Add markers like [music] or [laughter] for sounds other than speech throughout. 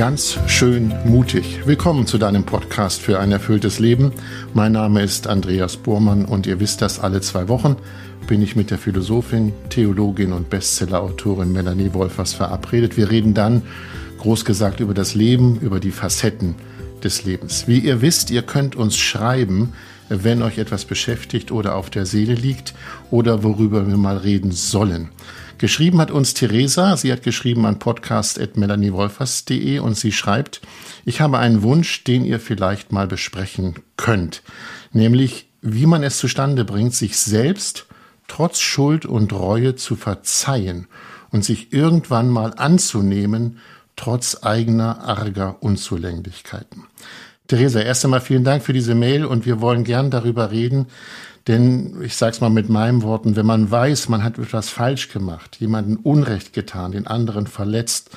Ganz schön mutig. Willkommen zu deinem Podcast für ein erfülltes Leben. Mein Name ist Andreas Bormann und ihr wisst das, alle zwei Wochen bin ich mit der Philosophin, Theologin und Bestsellerautorin Melanie Wolfers verabredet. Wir reden dann, groß gesagt, über das Leben, über die Facetten des Lebens. Wie ihr wisst, ihr könnt uns schreiben, wenn euch etwas beschäftigt oder auf der Seele liegt oder worüber wir mal reden sollen. Geschrieben hat uns Theresa. Sie hat geschrieben an podcast.melaniewolfers.de und sie schreibt, ich habe einen Wunsch, den ihr vielleicht mal besprechen könnt. Nämlich, wie man es zustande bringt, sich selbst trotz Schuld und Reue zu verzeihen und sich irgendwann mal anzunehmen, trotz eigener arger Unzulänglichkeiten. Theresa, erst einmal vielen Dank für diese Mail und wir wollen gern darüber reden, denn ich sage es mal mit meinen Worten, wenn man weiß, man hat etwas falsch gemacht, jemanden Unrecht getan, den anderen verletzt,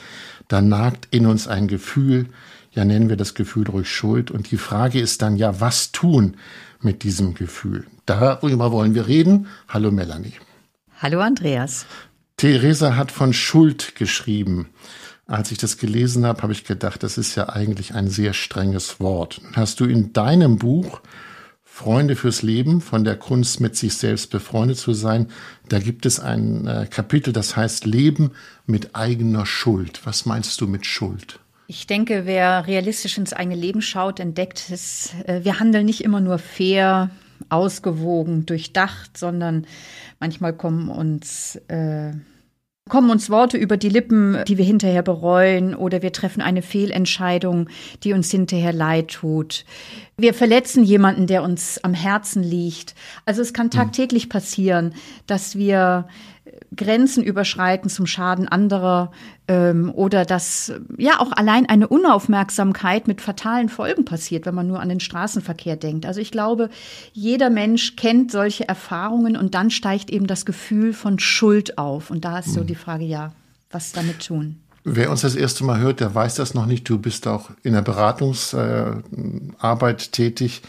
dann nagt in uns ein Gefühl, ja nennen wir das Gefühl ruhig Schuld. Und die Frage ist dann, ja, was tun mit diesem Gefühl? Darüber wollen wir reden. Hallo Melanie. Hallo Andreas. Theresa hat von Schuld geschrieben. Als ich das gelesen habe, habe ich gedacht, das ist ja eigentlich ein sehr strenges Wort. Hast du in deinem Buch Freunde fürs Leben, von der Kunst mit sich selbst befreundet zu sein. Da gibt es ein äh, Kapitel, das heißt Leben mit eigener Schuld. Was meinst du mit Schuld? Ich denke, wer realistisch ins eigene Leben schaut, entdeckt, dass äh, wir handeln nicht immer nur fair, ausgewogen, durchdacht, sondern manchmal kommen uns äh, kommen uns Worte über die Lippen, die wir hinterher bereuen, oder wir treffen eine Fehlentscheidung, die uns hinterher leid tut. Wir verletzen jemanden, der uns am Herzen liegt. Also es kann hm. tagtäglich passieren, dass wir Grenzen überschreiten zum Schaden anderer ähm, oder dass ja auch allein eine Unaufmerksamkeit mit fatalen Folgen passiert, wenn man nur an den Straßenverkehr denkt. Also ich glaube, jeder Mensch kennt solche Erfahrungen und dann steigt eben das Gefühl von Schuld auf. Und da ist so hm. die Frage, ja, was damit tun? Wer uns das erste Mal hört, der weiß das noch nicht. Du bist auch in der Beratungsarbeit äh, tätig.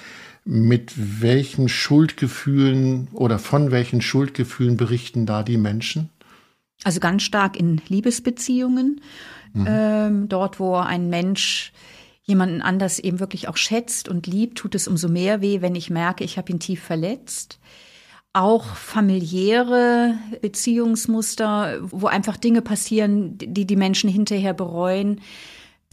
Mit welchen Schuldgefühlen oder von welchen Schuldgefühlen berichten da die Menschen? Also ganz stark in Liebesbeziehungen, mhm. ähm, dort, wo ein Mensch jemanden anders eben wirklich auch schätzt und liebt, tut es umso mehr weh, wenn ich merke, ich habe ihn tief verletzt. Auch familiäre Beziehungsmuster, wo einfach Dinge passieren, die die Menschen hinterher bereuen.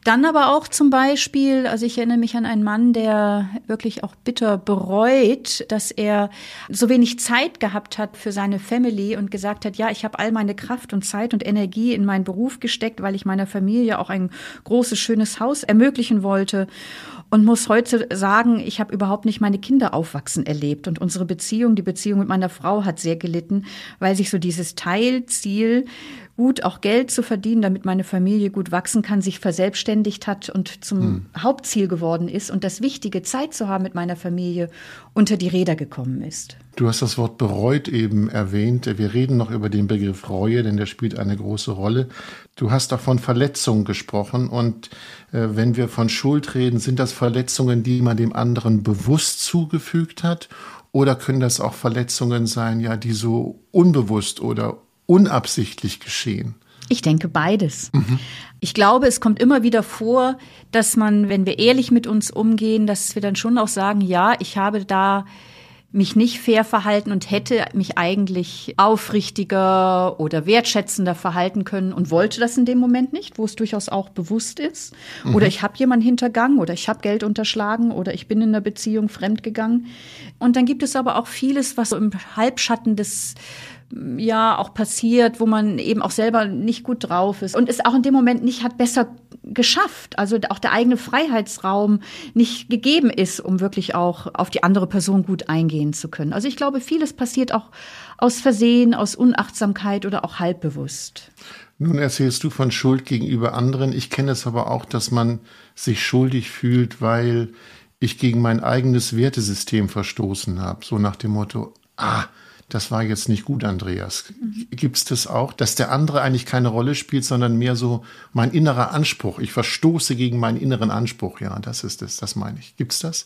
Dann aber auch zum Beispiel, also ich erinnere mich an einen Mann, der wirklich auch bitter bereut, dass er so wenig Zeit gehabt hat für seine Family und gesagt hat, ja, ich habe all meine Kraft und Zeit und Energie in meinen Beruf gesteckt, weil ich meiner Familie auch ein großes, schönes Haus ermöglichen wollte und muss heute sagen, ich habe überhaupt nicht meine Kinder aufwachsen erlebt und unsere Beziehung, die Beziehung mit meiner Frau hat sehr gelitten, weil sich so dieses Teilziel gut auch Geld zu verdienen, damit meine Familie gut wachsen kann, sich verselbstständigt hat und zum hm. Hauptziel geworden ist und das Wichtige, Zeit zu haben mit meiner Familie, unter die Räder gekommen ist. Du hast das Wort bereut eben erwähnt. Wir reden noch über den Begriff Reue, denn der spielt eine große Rolle. Du hast auch von Verletzungen gesprochen und äh, wenn wir von Schuld reden, sind das Verletzungen, die man dem anderen bewusst zugefügt hat oder können das auch Verletzungen sein, ja, die so unbewusst oder unabsichtlich geschehen? Ich denke beides. Mhm. Ich glaube, es kommt immer wieder vor, dass man, wenn wir ehrlich mit uns umgehen, dass wir dann schon auch sagen, ja, ich habe da mich nicht fair verhalten und hätte mich eigentlich aufrichtiger oder wertschätzender verhalten können und wollte das in dem Moment nicht, wo es durchaus auch bewusst ist. Mhm. Oder ich habe jemanden hintergangen oder ich habe Geld unterschlagen oder ich bin in einer Beziehung fremdgegangen. Und dann gibt es aber auch vieles, was so im Halbschatten des ja auch passiert, wo man eben auch selber nicht gut drauf ist und es auch in dem Moment nicht hat besser geschafft, also auch der eigene Freiheitsraum nicht gegeben ist, um wirklich auch auf die andere Person gut eingehen zu können. Also ich glaube, vieles passiert auch aus Versehen, aus Unachtsamkeit oder auch halbbewusst. Nun erzählst du von Schuld gegenüber anderen. Ich kenne es aber auch, dass man sich schuldig fühlt, weil ich gegen mein eigenes Wertesystem verstoßen habe. So nach dem Motto, ah, das war jetzt nicht gut, Andreas. Mhm. Gibt es das auch, dass der andere eigentlich keine Rolle spielt, sondern mehr so mein innerer Anspruch? Ich verstoße gegen meinen inneren Anspruch. Ja, das ist es, das meine ich. Gibt es das?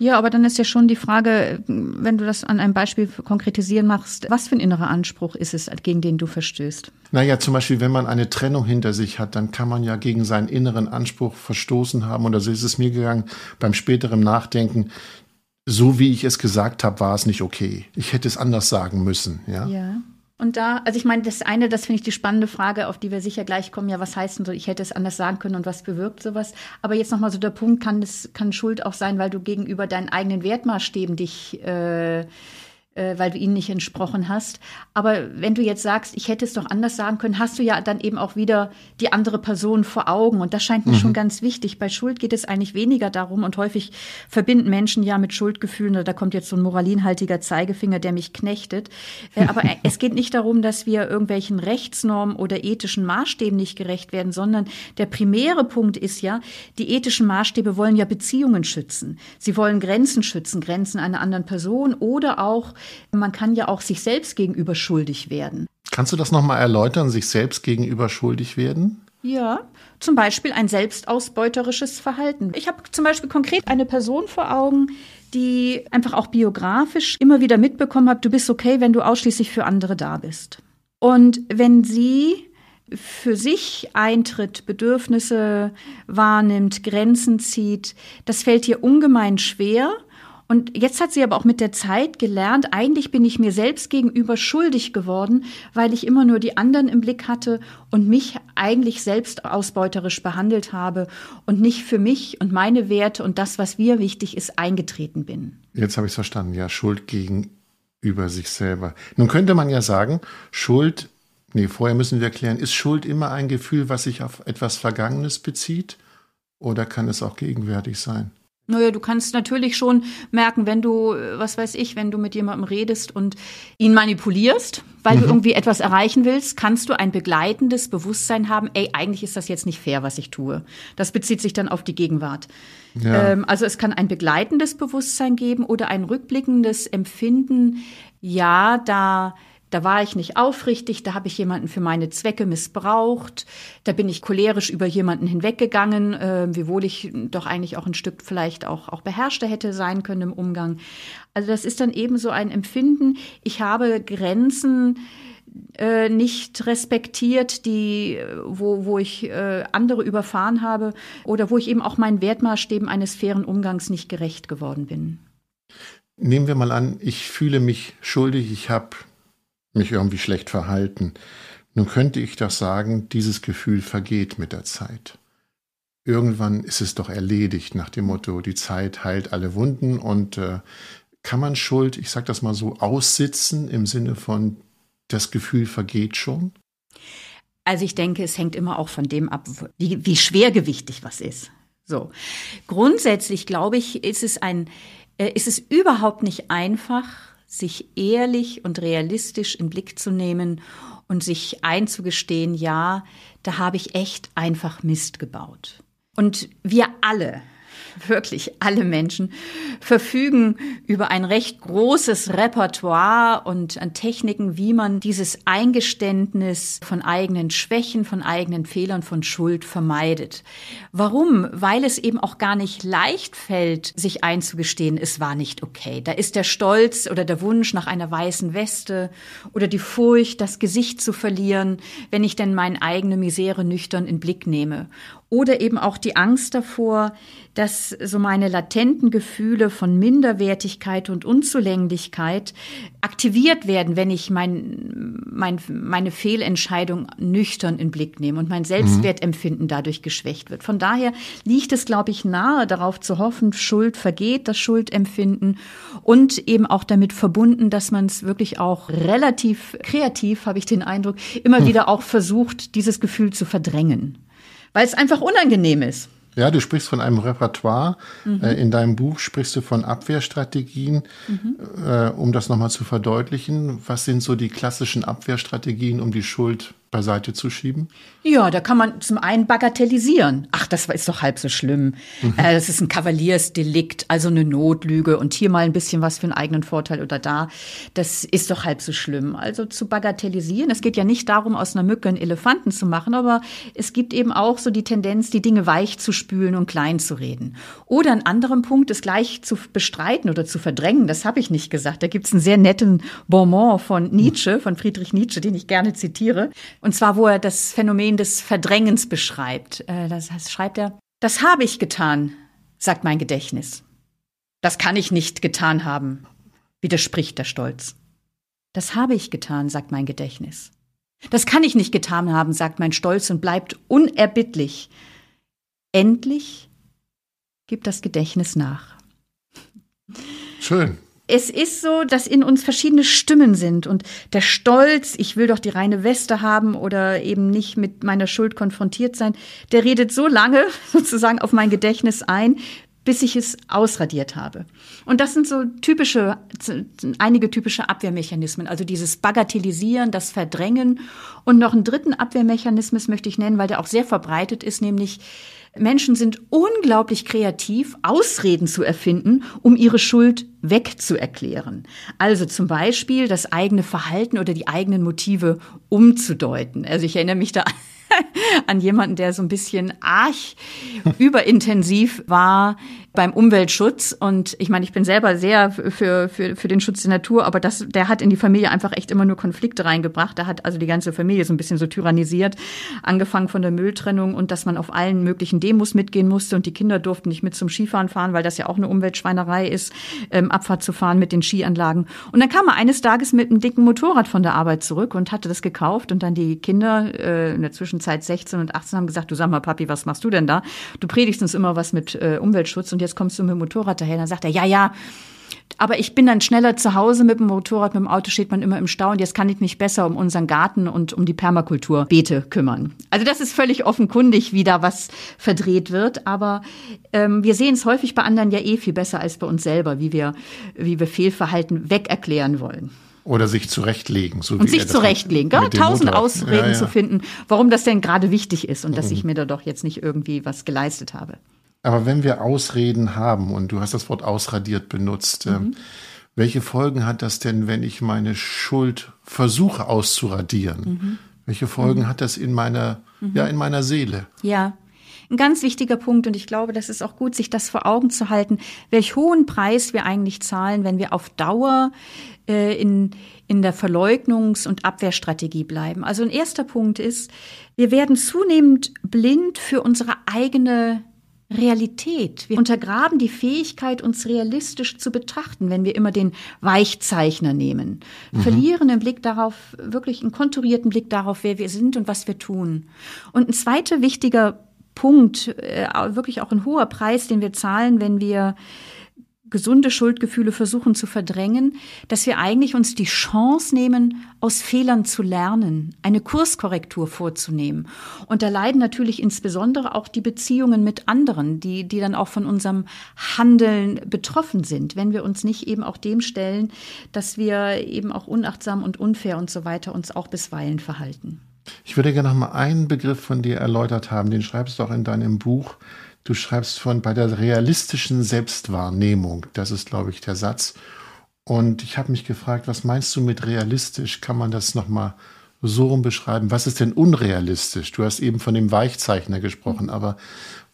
Ja, aber dann ist ja schon die Frage, wenn du das an einem Beispiel konkretisieren machst, was für ein innerer Anspruch ist es, gegen den du verstößt? Naja, zum Beispiel, wenn man eine Trennung hinter sich hat, dann kann man ja gegen seinen inneren Anspruch verstoßen haben. Und so ist es mir gegangen beim späteren Nachdenken. So wie ich es gesagt habe, war es nicht okay. Ich hätte es anders sagen müssen. Ja. ja. Und da, also ich meine, das eine, das finde ich die spannende Frage, auf die wir sicher gleich kommen, ja, was heißt denn so, ich hätte es anders sagen können und was bewirkt sowas? Aber jetzt nochmal so der Punkt, kann das, kann Schuld auch sein, weil du gegenüber deinen eigenen Wertmaßstäben dich äh, weil du ihnen nicht entsprochen hast. Aber wenn du jetzt sagst, ich hätte es doch anders sagen können, hast du ja dann eben auch wieder die andere Person vor Augen. Und das scheint mir mhm. schon ganz wichtig. Bei Schuld geht es eigentlich weniger darum und häufig verbinden Menschen ja mit Schuldgefühlen, da kommt jetzt so ein moralinhaltiger Zeigefinger, der mich knechtet. Äh, aber [laughs] es geht nicht darum, dass wir irgendwelchen Rechtsnormen oder ethischen Maßstäben nicht gerecht werden, sondern der primäre Punkt ist ja, die ethischen Maßstäbe wollen ja Beziehungen schützen. Sie wollen Grenzen schützen, Grenzen einer anderen Person oder auch man kann ja auch sich selbst gegenüber schuldig werden. Kannst du das nochmal erläutern, sich selbst gegenüber schuldig werden? Ja, zum Beispiel ein selbstausbeuterisches Verhalten. Ich habe zum Beispiel konkret eine Person vor Augen, die einfach auch biografisch immer wieder mitbekommen hat, du bist okay, wenn du ausschließlich für andere da bist. Und wenn sie für sich eintritt, Bedürfnisse wahrnimmt, Grenzen zieht, das fällt ihr ungemein schwer und jetzt hat sie aber auch mit der Zeit gelernt, eigentlich bin ich mir selbst gegenüber schuldig geworden, weil ich immer nur die anderen im Blick hatte und mich eigentlich selbst ausbeuterisch behandelt habe und nicht für mich und meine Werte und das, was mir wichtig ist, eingetreten bin. Jetzt habe ich es verstanden. Ja, Schuld gegenüber sich selber. Nun könnte man ja sagen, Schuld, nee, vorher müssen wir erklären, ist Schuld immer ein Gefühl, was sich auf etwas Vergangenes bezieht? Oder kann es auch gegenwärtig sein? Naja, du kannst natürlich schon merken, wenn du, was weiß ich, wenn du mit jemandem redest und ihn manipulierst, weil mhm. du irgendwie etwas erreichen willst, kannst du ein begleitendes Bewusstsein haben, ey, eigentlich ist das jetzt nicht fair, was ich tue. Das bezieht sich dann auf die Gegenwart. Ja. Ähm, also es kann ein begleitendes Bewusstsein geben oder ein rückblickendes Empfinden, ja, da da war ich nicht aufrichtig, da habe ich jemanden für meine Zwecke missbraucht, da bin ich cholerisch über jemanden hinweggegangen, äh, wiewohl ich doch eigentlich auch ein Stück vielleicht auch, auch beherrschter hätte sein können im Umgang. Also das ist dann eben so ein Empfinden, ich habe Grenzen äh, nicht respektiert, die, wo, wo ich äh, andere überfahren habe oder wo ich eben auch meinen Wertmaßstäben eines fairen Umgangs nicht gerecht geworden bin. Nehmen wir mal an, ich fühle mich schuldig, ich habe mich irgendwie schlecht verhalten. Nun könnte ich doch sagen, dieses Gefühl vergeht mit der Zeit. Irgendwann ist es doch erledigt nach dem Motto, die Zeit heilt alle Wunden und äh, kann man Schuld, ich sage das mal so, aussitzen im Sinne von, das Gefühl vergeht schon? Also ich denke, es hängt immer auch von dem ab, wie, wie schwergewichtig was ist. So. Grundsätzlich glaube ich, ist es ein, äh, ist es überhaupt nicht einfach, sich ehrlich und realistisch in Blick zu nehmen und sich einzugestehen, ja, da habe ich echt einfach Mist gebaut. Und wir alle, wirklich alle Menschen, verfügen über ein recht großes Repertoire und an Techniken, wie man dieses Eingeständnis von eigenen Schwächen, von eigenen Fehlern, von Schuld vermeidet. Warum? Weil es eben auch gar nicht leicht fällt, sich einzugestehen, es war nicht okay. Da ist der Stolz oder der Wunsch nach einer weißen Weste oder die Furcht, das Gesicht zu verlieren, wenn ich denn meine eigene Misere nüchtern in Blick nehme oder eben auch die Angst davor, dass so meine latenten Gefühle von Minderwertigkeit und Unzulänglichkeit aktiviert werden, wenn ich mein, mein, meine Fehlentscheidung nüchtern in Blick nehme und mein Selbstwertempfinden dadurch geschwächt wird. Von daher liegt es, glaube ich, nahe, darauf zu hoffen, Schuld vergeht, das Schuldempfinden und eben auch damit verbunden, dass man es wirklich auch relativ kreativ, habe ich den Eindruck, immer hm. wieder auch versucht, dieses Gefühl zu verdrängen weil es einfach unangenehm ist. Ja, du sprichst von einem Repertoire. Mhm. Äh, in deinem Buch sprichst du von Abwehrstrategien. Mhm. Äh, um das nochmal zu verdeutlichen, was sind so die klassischen Abwehrstrategien, um die Schuld beiseite zu schieben? Ja, da kann man zum einen bagatellisieren. Ach, das ist doch halb so schlimm. Mhm. Äh, das ist ein Kavaliersdelikt, also eine Notlüge und hier mal ein bisschen was für einen eigenen Vorteil oder da. Das ist doch halb so schlimm. Also zu bagatellisieren. Es geht ja nicht darum, aus einer Mücke einen Elefanten zu machen, aber es gibt eben auch so die Tendenz, die Dinge weich zu spülen und klein zu reden. Oder ein anderer Punkt ist gleich zu bestreiten oder zu verdrängen. Das habe ich nicht gesagt. Da gibt es einen sehr netten Bonbon von Nietzsche, von Friedrich Nietzsche, den ich gerne zitiere. Und zwar, wo er das Phänomen des Verdrängens beschreibt. Äh, das heißt, schreibt er, das habe ich getan, sagt mein Gedächtnis. Das kann ich nicht getan haben, widerspricht der Stolz. Das habe ich getan, sagt mein Gedächtnis. Das kann ich nicht getan haben, sagt mein Stolz und bleibt unerbittlich. Endlich gibt das Gedächtnis nach. Schön es ist so, dass in uns verschiedene Stimmen sind und der Stolz, ich will doch die reine Weste haben oder eben nicht mit meiner Schuld konfrontiert sein, der redet so lange [laughs] sozusagen auf mein Gedächtnis ein, bis ich es ausradiert habe. Und das sind so typische, einige typische Abwehrmechanismen, also dieses Bagatellisieren, das Verdrängen und noch einen dritten Abwehrmechanismus möchte ich nennen, weil der auch sehr verbreitet ist, nämlich Menschen sind unglaublich kreativ, Ausreden zu erfinden, um ihre Schuld wegzuerklären. Also zum Beispiel das eigene Verhalten oder die eigenen Motive umzudeuten. Also ich erinnere mich da [laughs] an jemanden, der so ein bisschen arg [laughs] überintensiv war beim Umweltschutz. Und ich meine, ich bin selber sehr für, für, für den Schutz der Natur, aber das, der hat in die Familie einfach echt immer nur Konflikte reingebracht. Der hat also die ganze Familie so ein bisschen so tyrannisiert, angefangen von der Mülltrennung und dass man auf allen möglichen Demos mitgehen musste und die Kinder durften nicht mit zum Skifahren fahren, weil das ja auch eine Umweltschweinerei ist, ähm, Abfahrt zu fahren mit den Skianlagen. Und dann kam er eines Tages mit einem dicken Motorrad von der Arbeit zurück und hatte das gekauft und dann die Kinder äh, in der Zwischenzeit 16 und 18 haben gesagt, du sag mal, Papi, was machst du denn da? Du predigst uns immer was mit äh, Umweltschutz und und jetzt kommst du mit dem Motorrad daher. Dann sagt er, ja, ja, aber ich bin dann schneller zu Hause mit dem Motorrad, mit dem Auto steht man immer im Stau und jetzt kann ich mich besser um unseren Garten und um die Permakulturbeete kümmern. Also das ist völlig offenkundig, wie da was verdreht wird, aber ähm, wir sehen es häufig bei anderen ja eh viel besser als bei uns selber, wie wir, wie wir Fehlverhalten wegerklären wollen. Oder sich zurechtlegen. So und sich zurechtlegen. Gar tausend Ausreden ja, ja. zu finden, warum das denn gerade wichtig ist und dass mhm. ich mir da doch jetzt nicht irgendwie was geleistet habe. Aber wenn wir Ausreden haben, und du hast das Wort ausradiert benutzt, ähm, mhm. welche Folgen hat das denn, wenn ich meine Schuld versuche auszuradieren? Mhm. Welche Folgen mhm. hat das in meiner, mhm. ja, in meiner Seele? Ja. Ein ganz wichtiger Punkt, und ich glaube, das ist auch gut, sich das vor Augen zu halten, welch hohen Preis wir eigentlich zahlen, wenn wir auf Dauer äh, in, in der Verleugnungs- und Abwehrstrategie bleiben. Also ein erster Punkt ist, wir werden zunehmend blind für unsere eigene Realität. Wir untergraben die Fähigkeit, uns realistisch zu betrachten, wenn wir immer den Weichzeichner nehmen. Mhm. Verlieren den Blick darauf, wirklich einen konturierten Blick darauf, wer wir sind und was wir tun. Und ein zweiter wichtiger Punkt, äh, wirklich auch ein hoher Preis, den wir zahlen, wenn wir gesunde Schuldgefühle versuchen zu verdrängen, dass wir eigentlich uns die Chance nehmen, aus Fehlern zu lernen, eine Kurskorrektur vorzunehmen. Und da leiden natürlich insbesondere auch die Beziehungen mit anderen, die, die dann auch von unserem Handeln betroffen sind, wenn wir uns nicht eben auch dem stellen, dass wir eben auch unachtsam und unfair und so weiter uns auch bisweilen verhalten. Ich würde gerne noch mal einen Begriff von dir erläutert haben, den schreibst du auch in deinem Buch. Du schreibst von bei der realistischen Selbstwahrnehmung. Das ist, glaube ich, der Satz. Und ich habe mich gefragt, was meinst du mit realistisch? Kann man das nochmal so rum beschreiben? Was ist denn unrealistisch? Du hast eben von dem Weichzeichner gesprochen, mhm. aber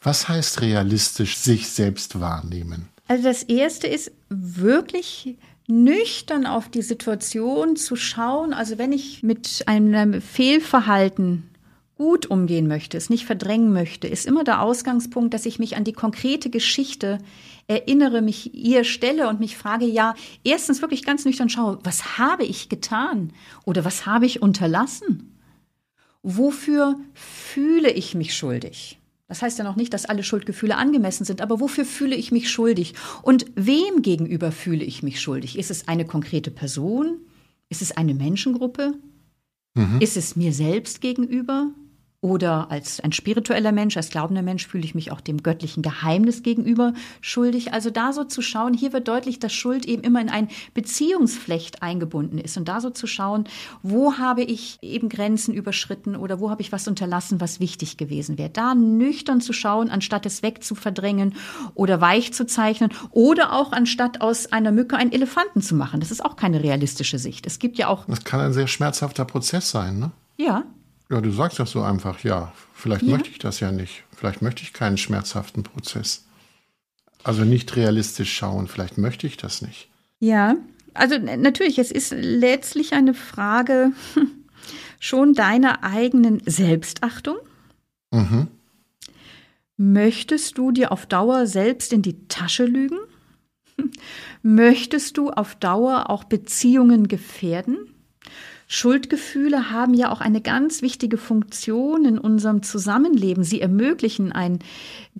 was heißt realistisch sich selbst wahrnehmen? Also das erste ist wirklich nüchtern auf die Situation zu schauen. Also wenn ich mit einem Fehlverhalten gut umgehen möchte, es nicht verdrängen möchte, ist immer der Ausgangspunkt, dass ich mich an die konkrete Geschichte erinnere, mich ihr stelle und mich frage, ja, erstens wirklich ganz nüchtern schaue, was habe ich getan oder was habe ich unterlassen? Wofür fühle ich mich schuldig? Das heißt ja noch nicht, dass alle Schuldgefühle angemessen sind, aber wofür fühle ich mich schuldig? Und wem gegenüber fühle ich mich schuldig? Ist es eine konkrete Person? Ist es eine Menschengruppe? Mhm. Ist es mir selbst gegenüber? Oder als ein spiritueller Mensch, als glaubender Mensch fühle ich mich auch dem göttlichen Geheimnis gegenüber schuldig. Also da so zu schauen, hier wird deutlich, dass Schuld eben immer in ein Beziehungsflecht eingebunden ist. Und da so zu schauen, wo habe ich eben Grenzen überschritten oder wo habe ich was unterlassen, was wichtig gewesen wäre. Da nüchtern zu schauen, anstatt es wegzuverdrängen oder weich zu zeichnen oder auch anstatt aus einer Mücke einen Elefanten zu machen. Das ist auch keine realistische Sicht. Es gibt ja auch. Das kann ein sehr schmerzhafter Prozess sein, ne? Ja, ja, du sagst das so einfach, ja. Vielleicht ja. möchte ich das ja nicht. Vielleicht möchte ich keinen schmerzhaften Prozess. Also nicht realistisch schauen. Vielleicht möchte ich das nicht. Ja, also natürlich, es ist letztlich eine Frage [laughs] schon deiner eigenen Selbstachtung. Mhm. Möchtest du dir auf Dauer selbst in die Tasche lügen? [laughs] Möchtest du auf Dauer auch Beziehungen gefährden? Schuldgefühle haben ja auch eine ganz wichtige Funktion in unserem Zusammenleben. Sie ermöglichen ein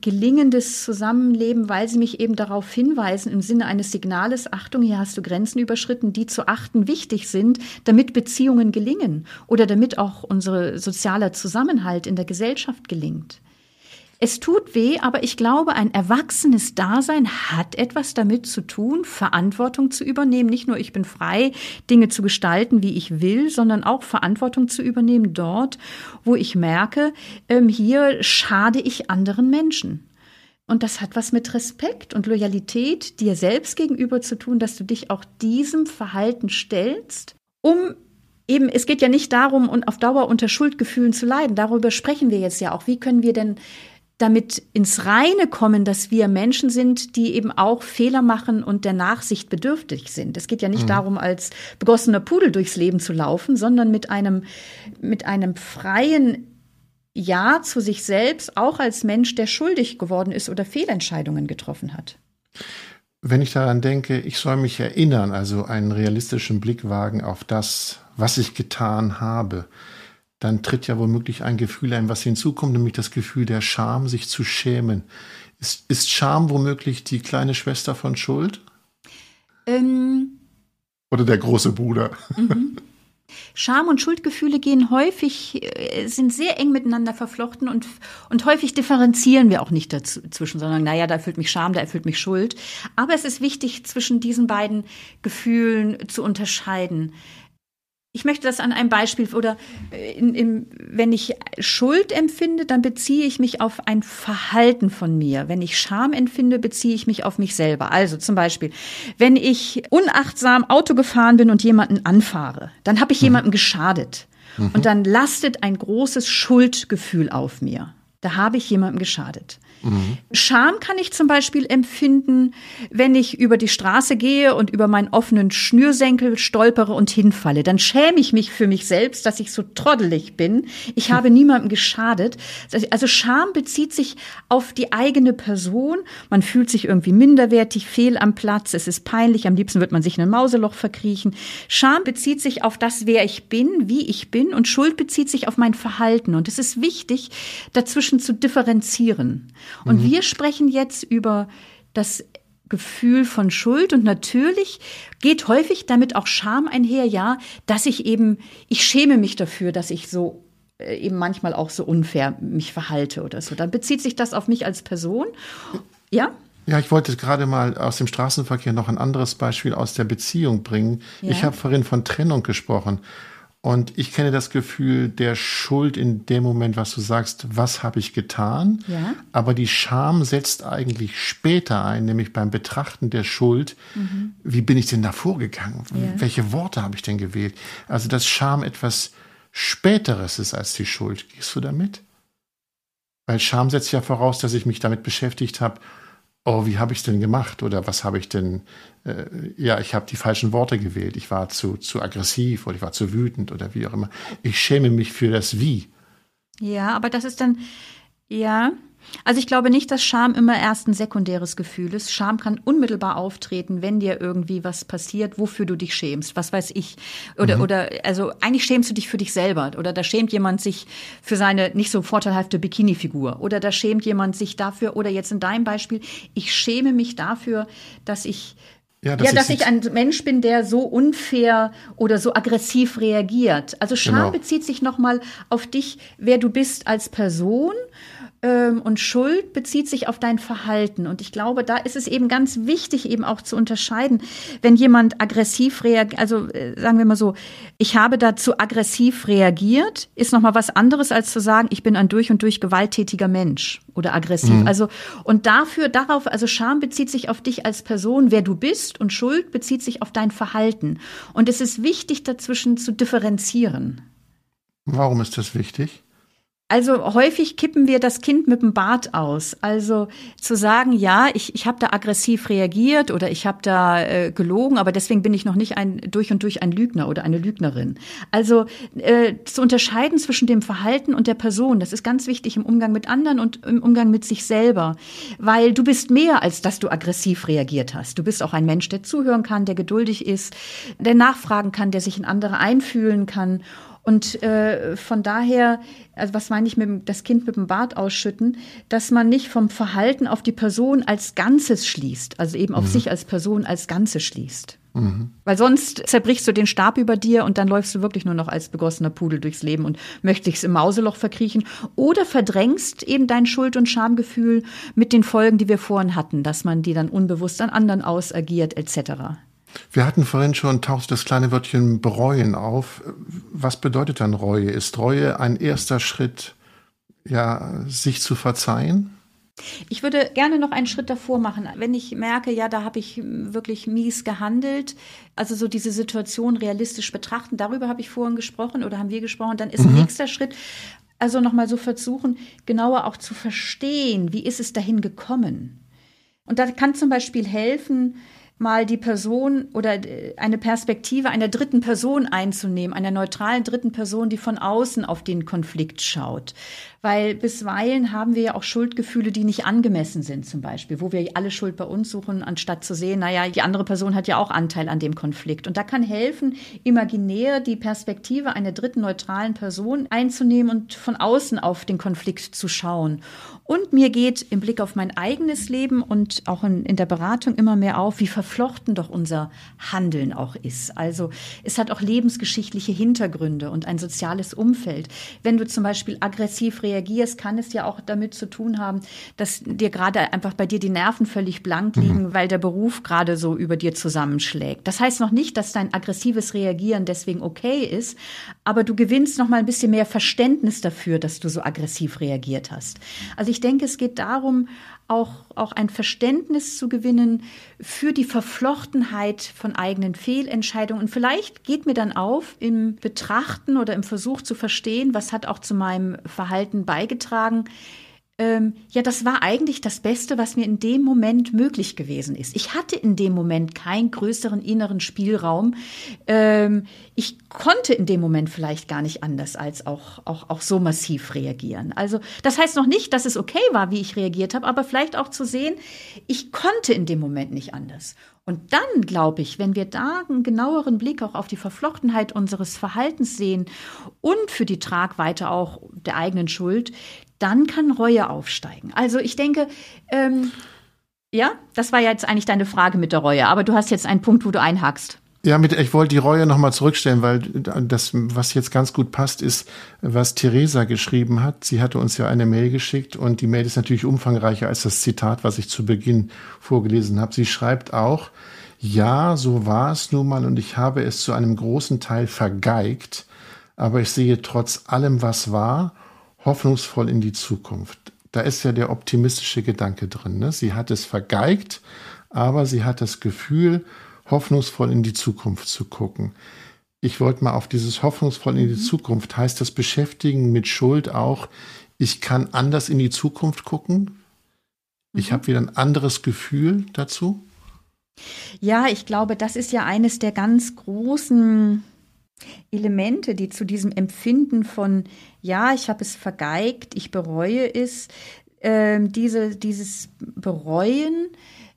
gelingendes Zusammenleben, weil sie mich eben darauf hinweisen im Sinne eines Signales, Achtung, hier hast du Grenzen überschritten, die zu achten wichtig sind, damit Beziehungen gelingen oder damit auch unser sozialer Zusammenhalt in der Gesellschaft gelingt. Es tut weh, aber ich glaube, ein erwachsenes Dasein hat etwas damit zu tun, Verantwortung zu übernehmen. Nicht nur ich bin frei, Dinge zu gestalten, wie ich will, sondern auch Verantwortung zu übernehmen dort, wo ich merke, ähm, hier schade ich anderen Menschen. Und das hat was mit Respekt und Loyalität dir selbst gegenüber zu tun, dass du dich auch diesem Verhalten stellst, um eben, es geht ja nicht darum, auf Dauer unter Schuldgefühlen zu leiden. Darüber sprechen wir jetzt ja auch. Wie können wir denn damit ins Reine kommen, dass wir Menschen sind, die eben auch Fehler machen und der Nachsicht bedürftig sind. Es geht ja nicht mhm. darum, als begossener Pudel durchs Leben zu laufen, sondern mit einem, mit einem freien Ja zu sich selbst, auch als Mensch, der schuldig geworden ist oder Fehlentscheidungen getroffen hat. Wenn ich daran denke, ich soll mich erinnern, also einen realistischen Blick wagen auf das, was ich getan habe, dann tritt ja womöglich ein Gefühl ein, was hinzukommt, nämlich das Gefühl der Scham, sich zu schämen. Ist, ist Scham womöglich die kleine Schwester von Schuld? Ähm, Oder der große Bruder? Mhm. Scham und Schuldgefühle gehen häufig, äh, sind sehr eng miteinander verflochten und, und häufig differenzieren wir auch nicht dazwischen, sondern naja, da erfüllt mich Scham, da erfüllt mich Schuld. Aber es ist wichtig, zwischen diesen beiden Gefühlen zu unterscheiden ich möchte das an einem Beispiel oder äh, in, in, wenn ich Schuld empfinde, dann beziehe ich mich auf ein Verhalten von mir. Wenn ich Scham empfinde, beziehe ich mich auf mich selber. Also zum Beispiel, wenn ich unachtsam Auto gefahren bin und jemanden anfahre, dann habe ich mhm. jemandem geschadet. Mhm. Und dann lastet ein großes Schuldgefühl auf mir. Da habe ich jemandem geschadet. Mhm. Scham kann ich zum Beispiel empfinden, wenn ich über die Straße gehe und über meinen offenen Schnürsenkel stolpere und hinfalle. Dann schäme ich mich für mich selbst, dass ich so troddelig bin. Ich habe niemandem geschadet. Also Scham bezieht sich auf die eigene Person. Man fühlt sich irgendwie minderwertig, fehl am Platz. Es ist peinlich. Am liebsten wird man sich in ein Mauseloch verkriechen. Scham bezieht sich auf das, wer ich bin, wie ich bin. Und Schuld bezieht sich auf mein Verhalten. Und es ist wichtig, dazwischen zu differenzieren. Und mhm. wir sprechen jetzt über das Gefühl von Schuld und natürlich geht häufig damit auch Scham einher, ja, dass ich eben, ich schäme mich dafür, dass ich so äh, eben manchmal auch so unfair mich verhalte oder so. Dann bezieht sich das auf mich als Person. Ja? Ja, ich wollte gerade mal aus dem Straßenverkehr noch ein anderes Beispiel aus der Beziehung bringen. Ja. Ich habe vorhin von Trennung gesprochen. Und ich kenne das Gefühl der Schuld in dem Moment, was du sagst, was habe ich getan? Ja. Aber die Scham setzt eigentlich später ein, nämlich beim Betrachten der Schuld. Mhm. Wie bin ich denn da vorgegangen? Ja. Welche Worte habe ich denn gewählt? Also, dass Scham etwas Späteres ist als die Schuld. Gehst du damit? Weil Scham setzt ja voraus, dass ich mich damit beschäftigt habe oh, wie habe ich es denn gemacht oder was habe ich denn, äh, ja, ich habe die falschen Worte gewählt, ich war zu, zu aggressiv oder ich war zu wütend oder wie auch immer. Ich schäme mich für das Wie. Ja, aber das ist dann, ja, also ich glaube nicht, dass Scham immer erst ein sekundäres Gefühl ist. Scham kann unmittelbar auftreten, wenn dir irgendwie was passiert, wofür du dich schämst. Was weiß ich. Oder, mhm. oder, also eigentlich schämst du dich für dich selber. Oder da schämt jemand sich für seine nicht so vorteilhafte Bikini-Figur. Oder da schämt jemand sich dafür, oder jetzt in deinem Beispiel, ich schäme mich dafür, dass ich Ja, dass, ja, dass ich, ich ein Mensch bin, der so unfair oder so aggressiv reagiert. Also Scham genau. bezieht sich nochmal auf dich, wer du bist als Person und Schuld bezieht sich auf dein Verhalten. Und ich glaube, da ist es eben ganz wichtig, eben auch zu unterscheiden, wenn jemand aggressiv reagiert, also äh, sagen wir mal so, ich habe dazu aggressiv reagiert, ist nochmal was anderes, als zu sagen, ich bin ein durch und durch gewalttätiger Mensch oder aggressiv. Mhm. Also, und dafür, darauf, also Scham bezieht sich auf dich als Person, wer du bist, und Schuld bezieht sich auf dein Verhalten. Und es ist wichtig, dazwischen zu differenzieren. Warum ist das wichtig? Also häufig kippen wir das Kind mit dem Bart aus. Also zu sagen, ja, ich, ich habe da aggressiv reagiert oder ich habe da äh, gelogen, aber deswegen bin ich noch nicht ein durch und durch ein Lügner oder eine Lügnerin. Also äh, zu unterscheiden zwischen dem Verhalten und der Person, das ist ganz wichtig im Umgang mit anderen und im Umgang mit sich selber, weil du bist mehr als dass du aggressiv reagiert hast. Du bist auch ein Mensch, der zuhören kann, der geduldig ist, der nachfragen kann, der sich in andere einfühlen kann und äh, von daher, also was meine ich mit dem, das Kind mit dem Bart ausschütten, dass man nicht vom Verhalten auf die Person als Ganzes schließt, also eben auf mhm. sich als Person als Ganze schließt. Mhm. Weil sonst zerbrichst du den Stab über dir und dann läufst du wirklich nur noch als begossener Pudel durchs Leben und möchtest im Mauseloch verkriechen oder verdrängst eben dein Schuld- und Schamgefühl mit den Folgen, die wir vorhin hatten, dass man die dann unbewusst an anderen ausagiert etc. Wir hatten vorhin schon, taucht das kleine Wörtchen bereuen auf. Was bedeutet dann Reue? Ist Reue ein erster Schritt, ja, sich zu verzeihen? Ich würde gerne noch einen Schritt davor machen, wenn ich merke, ja, da habe ich wirklich mies gehandelt, also so diese Situation realistisch betrachten, darüber habe ich vorhin gesprochen oder haben wir gesprochen, dann ist mhm. nächster Schritt, also nochmal so versuchen, genauer auch zu verstehen, wie ist es dahin gekommen. Und da kann zum Beispiel helfen, mal die Person oder äh, eine Perspektive einer dritten Person einzunehmen, einer neutralen dritten Person, die von außen auf den Konflikt schaut. Weil bisweilen haben wir ja auch Schuldgefühle, die nicht angemessen sind, zum Beispiel, wo wir alle Schuld bei uns suchen, anstatt zu sehen, naja, die andere Person hat ja auch Anteil an dem Konflikt. Und da kann helfen, imaginär die Perspektive einer dritten neutralen Person einzunehmen und von außen auf den Konflikt zu schauen. Und mir geht im Blick auf mein eigenes Leben und auch in, in, der Beratung immer mehr auf, wie verflochten doch unser Handeln auch ist. Also es hat auch lebensgeschichtliche Hintergründe und ein soziales Umfeld. Wenn du zum Beispiel aggressiv reagierst, kann es ja auch damit zu tun haben, dass dir gerade einfach bei dir die Nerven völlig blank mhm. liegen, mhm. weil der Beruf gerade so über dir zusammenschlägt. Das heißt noch nicht, dass dein aggressives Reagieren deswegen okay ist, aber du gewinnst noch mal ein bisschen mehr Verständnis dafür, dass du so aggressiv reagiert hast. Also ich denke, es geht darum, auch, auch ein Verständnis zu gewinnen für die Verflochtenheit von eigenen Fehlentscheidungen. Und vielleicht geht mir dann auf im Betrachten oder im Versuch zu verstehen, was hat auch zu meinem Verhalten beigetragen, ähm, ja, das war eigentlich das Beste, was mir in dem Moment möglich gewesen ist. Ich hatte in dem Moment keinen größeren inneren Spielraum. Ähm, ich konnte in dem Moment vielleicht gar nicht anders als auch, auch, auch so massiv reagieren. Also das heißt noch nicht, dass es okay war, wie ich reagiert habe, aber vielleicht auch zu sehen, ich konnte in dem Moment nicht anders. Und dann, glaube ich, wenn wir da einen genaueren Blick auch auf die Verflochtenheit unseres Verhaltens sehen und für die Tragweite auch der eigenen Schuld, dann kann Reue aufsteigen. Also ich denke, ähm, ja, das war jetzt eigentlich deine Frage mit der Reue, aber du hast jetzt einen Punkt, wo du einhackst. Ja, mit, ich wollte die Reue nochmal zurückstellen, weil das, was jetzt ganz gut passt, ist, was Theresa geschrieben hat. Sie hatte uns ja eine Mail geschickt und die Mail ist natürlich umfangreicher als das Zitat, was ich zu Beginn vorgelesen habe. Sie schreibt auch, ja, so war es nun mal und ich habe es zu einem großen Teil vergeigt, aber ich sehe trotz allem, was war, hoffnungsvoll in die Zukunft. Da ist ja der optimistische Gedanke drin. Ne? Sie hat es vergeigt, aber sie hat das Gefühl, hoffnungsvoll in die Zukunft zu gucken. Ich wollte mal auf dieses hoffnungsvoll in die mhm. Zukunft, heißt das Beschäftigen mit Schuld auch, ich kann anders in die Zukunft gucken? Ich mhm. habe wieder ein anderes Gefühl dazu? Ja, ich glaube, das ist ja eines der ganz großen Elemente, die zu diesem Empfinden von, ja, ich habe es vergeigt, ich bereue es, äh, diese, dieses Bereuen,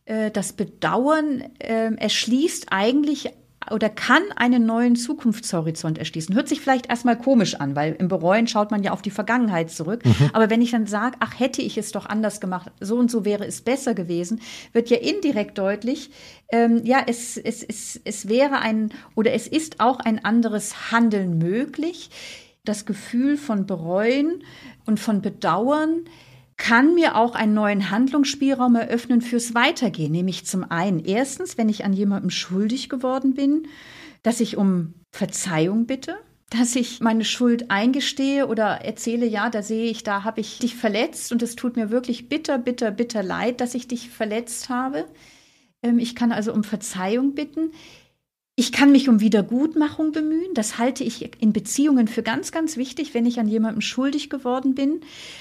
äh, das Bedauern äh, erschließt eigentlich oder kann einen neuen Zukunftshorizont erschließen. Hört sich vielleicht erstmal komisch an, weil im Bereuen schaut man ja auf die Vergangenheit zurück. Mhm. Aber wenn ich dann sage, ach, hätte ich es doch anders gemacht, so und so wäre es besser gewesen, wird ja indirekt deutlich, ähm, ja, es, es, es, es wäre ein oder es ist auch ein anderes Handeln möglich. Das Gefühl von Bereuen und von Bedauern kann mir auch einen neuen Handlungsspielraum eröffnen fürs Weitergehen. Nämlich zum einen, erstens, wenn ich an jemandem schuldig geworden bin, dass ich um Verzeihung bitte, dass ich meine Schuld eingestehe oder erzähle, ja, da sehe ich, da habe ich dich verletzt und es tut mir wirklich bitter, bitter, bitter leid, dass ich dich verletzt habe. Ähm, ich kann also um Verzeihung bitten. Ich kann mich um Wiedergutmachung bemühen. Das halte ich in Beziehungen für ganz, ganz wichtig, wenn ich an jemandem schuldig geworden bin,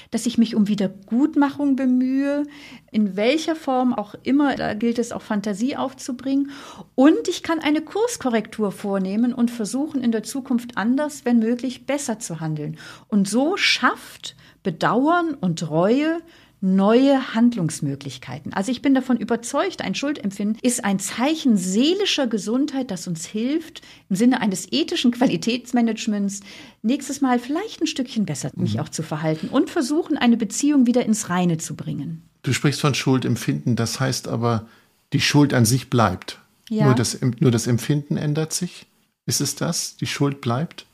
dass ich mich um Wiedergutmachung bemühe, in welcher Form auch immer. Da gilt es auch Fantasie aufzubringen. Und ich kann eine Kurskorrektur vornehmen und versuchen, in der Zukunft anders, wenn möglich, besser zu handeln. Und so schafft Bedauern und Reue neue Handlungsmöglichkeiten. Also ich bin davon überzeugt, ein Schuldempfinden ist ein Zeichen seelischer Gesundheit, das uns hilft, im Sinne eines ethischen Qualitätsmanagements nächstes Mal vielleicht ein Stückchen besser mich mhm. auch zu verhalten und versuchen, eine Beziehung wieder ins Reine zu bringen. Du sprichst von Schuldempfinden, das heißt aber, die Schuld an sich bleibt. Ja. Nur, das, nur das Empfinden ändert sich. Ist es das? Die Schuld bleibt?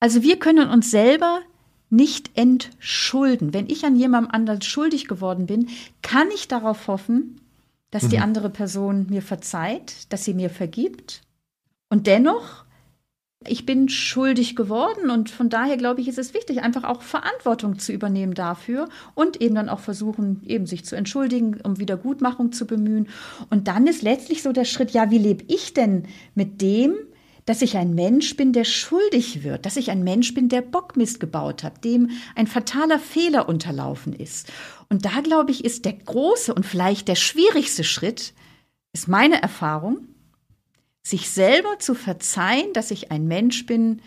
Also wir können uns selber nicht entschulden. Wenn ich an jemandem anderen schuldig geworden bin, kann ich darauf hoffen, dass mhm. die andere Person mir verzeiht, dass sie mir vergibt. Und dennoch, ich bin schuldig geworden und von daher glaube ich, ist es wichtig, einfach auch Verantwortung zu übernehmen dafür und eben dann auch versuchen, eben sich zu entschuldigen, um Wiedergutmachung zu bemühen. Und dann ist letztlich so der Schritt, ja, wie lebe ich denn mit dem, dass ich ein Mensch bin, der schuldig wird, dass ich ein Mensch bin, der Bockmist gebaut hat, dem ein fataler Fehler unterlaufen ist. Und da, glaube ich, ist der große und vielleicht der schwierigste Schritt, ist meine Erfahrung, sich selber zu verzeihen, dass ich ein Mensch bin,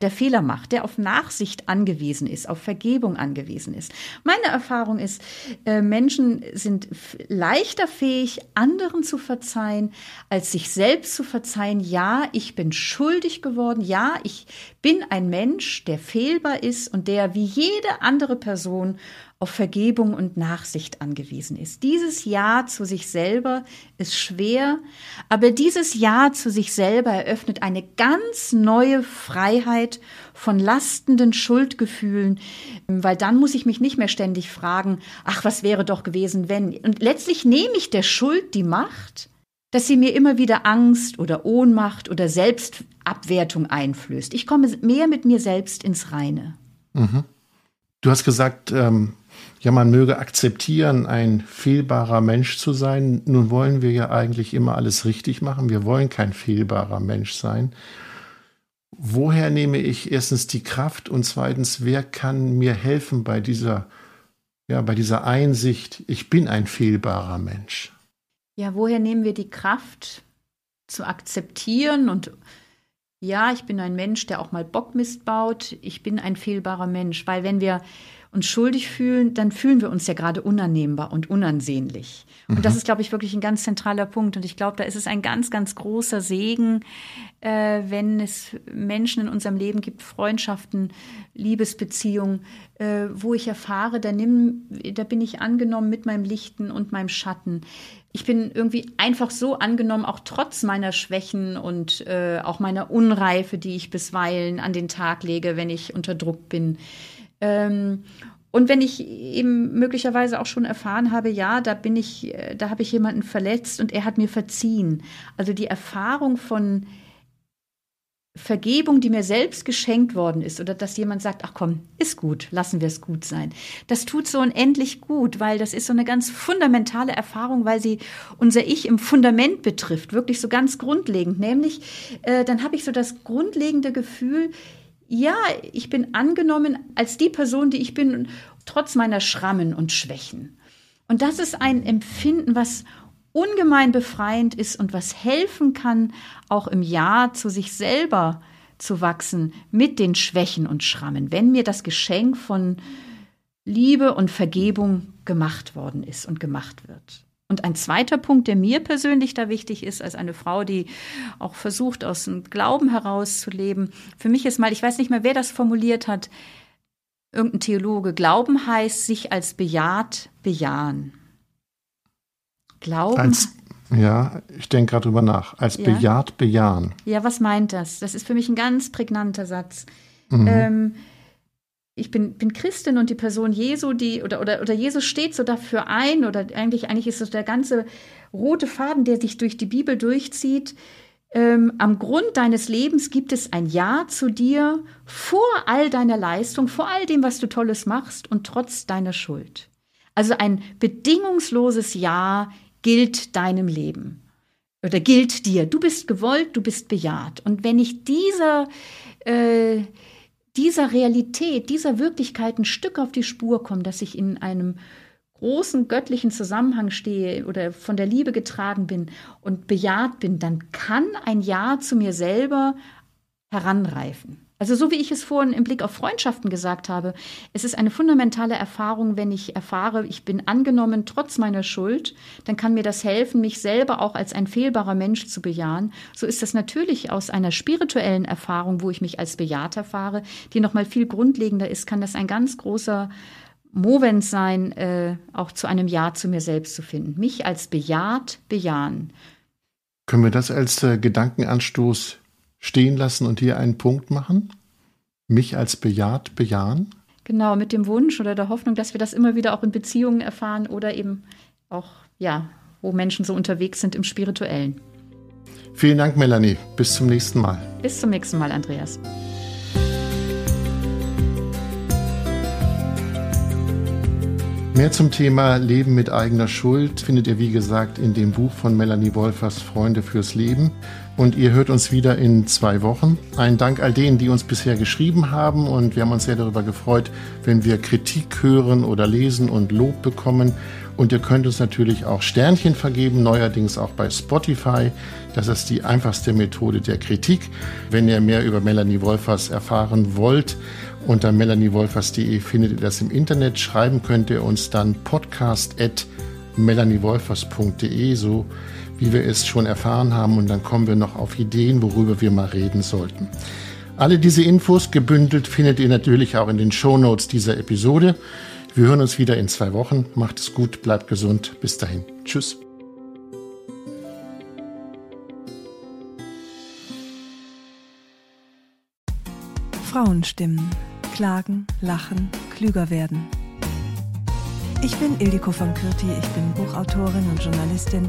der Fehler macht, der auf Nachsicht angewiesen ist, auf Vergebung angewiesen ist. Meine Erfahrung ist, äh, Menschen sind leichter fähig, anderen zu verzeihen, als sich selbst zu verzeihen. Ja, ich bin schuldig geworden. Ja, ich bin ein Mensch, der fehlbar ist und der wie jede andere Person auf Vergebung und Nachsicht angewiesen ist. Dieses Ja zu sich selber ist schwer, aber dieses Ja zu sich selber eröffnet eine ganz neue Freiheit von lastenden Schuldgefühlen, weil dann muss ich mich nicht mehr ständig fragen, ach, was wäre doch gewesen, wenn. Und letztlich nehme ich der Schuld die Macht, dass sie mir immer wieder Angst oder Ohnmacht oder Selbstabwertung einflößt. Ich komme mehr mit mir selbst ins Reine. Mhm. Du hast gesagt, ähm, ja, man möge akzeptieren, ein fehlbarer Mensch zu sein. Nun wollen wir ja eigentlich immer alles richtig machen. Wir wollen kein fehlbarer Mensch sein. Woher nehme ich erstens die Kraft und zweitens, wer kann mir helfen bei dieser, ja, bei dieser Einsicht, ich bin ein fehlbarer Mensch? Ja, woher nehmen wir die Kraft zu akzeptieren und ja, ich bin ein Mensch, der auch mal Bockmist baut. Ich bin ein fehlbarer Mensch, weil wenn wir uns schuldig fühlen, dann fühlen wir uns ja gerade unannehmbar und unansehnlich. Und mhm. das ist, glaube ich, wirklich ein ganz zentraler Punkt. Und ich glaube, da ist es ein ganz, ganz großer Segen, äh, wenn es Menschen in unserem Leben gibt, Freundschaften, Liebesbeziehungen, äh, wo ich erfahre, da, nimm, da bin ich angenommen mit meinem Lichten und meinem Schatten. Ich bin irgendwie einfach so angenommen, auch trotz meiner Schwächen und äh, auch meiner Unreife, die ich bisweilen an den Tag lege, wenn ich unter Druck bin. Ähm, und wenn ich eben möglicherweise auch schon erfahren habe, ja, da bin ich, äh, da habe ich jemanden verletzt und er hat mir verziehen. Also die Erfahrung von Vergebung, die mir selbst geschenkt worden ist, oder dass jemand sagt, ach komm, ist gut, lassen wir es gut sein. Das tut so unendlich gut, weil das ist so eine ganz fundamentale Erfahrung, weil sie unser Ich im Fundament betrifft, wirklich so ganz grundlegend. Nämlich, äh, dann habe ich so das grundlegende Gefühl, ja, ich bin angenommen als die Person, die ich bin, trotz meiner Schrammen und Schwächen. Und das ist ein Empfinden, was ungemein befreiend ist und was helfen kann, auch im Ja zu sich selber zu wachsen mit den Schwächen und Schrammen, wenn mir das Geschenk von Liebe und Vergebung gemacht worden ist und gemacht wird. Und ein zweiter Punkt, der mir persönlich da wichtig ist, als eine Frau, die auch versucht, aus dem Glauben herauszuleben, für mich ist mal, ich weiß nicht mehr, wer das formuliert hat, irgendein Theologe, Glauben heißt sich als bejaht bejahen. Glauben. Als, ja, ich denke gerade drüber nach. Als ja. bejaht bejahen. Ja, was meint das? Das ist für mich ein ganz prägnanter Satz. Mhm. Ähm, ich bin, bin Christin und die Person Jesu, die, oder, oder, oder Jesus steht so dafür ein, oder eigentlich, eigentlich ist es der ganze rote Faden, der sich durch die Bibel durchzieht. Ähm, am Grund deines Lebens gibt es ein Ja zu dir vor all deiner Leistung, vor all dem, was du Tolles machst und trotz deiner Schuld. Also ein bedingungsloses Ja gilt deinem Leben oder gilt dir. Du bist gewollt, du bist bejaht. Und wenn ich dieser, äh, dieser Realität, dieser Wirklichkeit ein Stück auf die Spur komme, dass ich in einem großen göttlichen Zusammenhang stehe oder von der Liebe getragen bin und bejaht bin, dann kann ein Ja zu mir selber heranreifen. Also so wie ich es vorhin im Blick auf Freundschaften gesagt habe, es ist eine fundamentale Erfahrung, wenn ich erfahre, ich bin angenommen trotz meiner Schuld, dann kann mir das helfen, mich selber auch als ein fehlbarer Mensch zu bejahen. So ist das natürlich aus einer spirituellen Erfahrung, wo ich mich als bejaht erfahre, die noch mal viel grundlegender ist, kann das ein ganz großer Movent sein, äh, auch zu einem Ja zu mir selbst zu finden. Mich als bejaht bejahen. Können wir das als äh, Gedankenanstoß stehen lassen und hier einen Punkt machen? Mich als bejaht bejahen? Genau, mit dem Wunsch oder der Hoffnung, dass wir das immer wieder auch in Beziehungen erfahren oder eben auch, ja, wo Menschen so unterwegs sind im Spirituellen. Vielen Dank, Melanie. Bis zum nächsten Mal. Bis zum nächsten Mal, Andreas. Mehr zum Thema Leben mit eigener Schuld findet ihr, wie gesagt, in dem Buch von Melanie Wolfers Freunde fürs Leben. Und ihr hört uns wieder in zwei Wochen. Ein Dank all denen, die uns bisher geschrieben haben. Und wir haben uns sehr darüber gefreut, wenn wir Kritik hören oder lesen und Lob bekommen. Und ihr könnt uns natürlich auch Sternchen vergeben, neuerdings auch bei Spotify. Das ist die einfachste Methode der Kritik. Wenn ihr mehr über Melanie Wolfers erfahren wollt, unter melaniewolfers.de findet ihr das im Internet. Schreiben könnt ihr uns dann podcast.melaniewolfers.de, so wie wir es schon erfahren haben. Und dann kommen wir noch auf Ideen, worüber wir mal reden sollten. Alle diese Infos gebündelt findet ihr natürlich auch in den Show Notes dieser Episode. Wir hören uns wieder in zwei Wochen. Macht es gut, bleibt gesund. Bis dahin. Tschüss. Frauenstimmen klagen, lachen, klüger werden. Ich bin Ildiko von Kürti, ich bin Buchautorin und Journalistin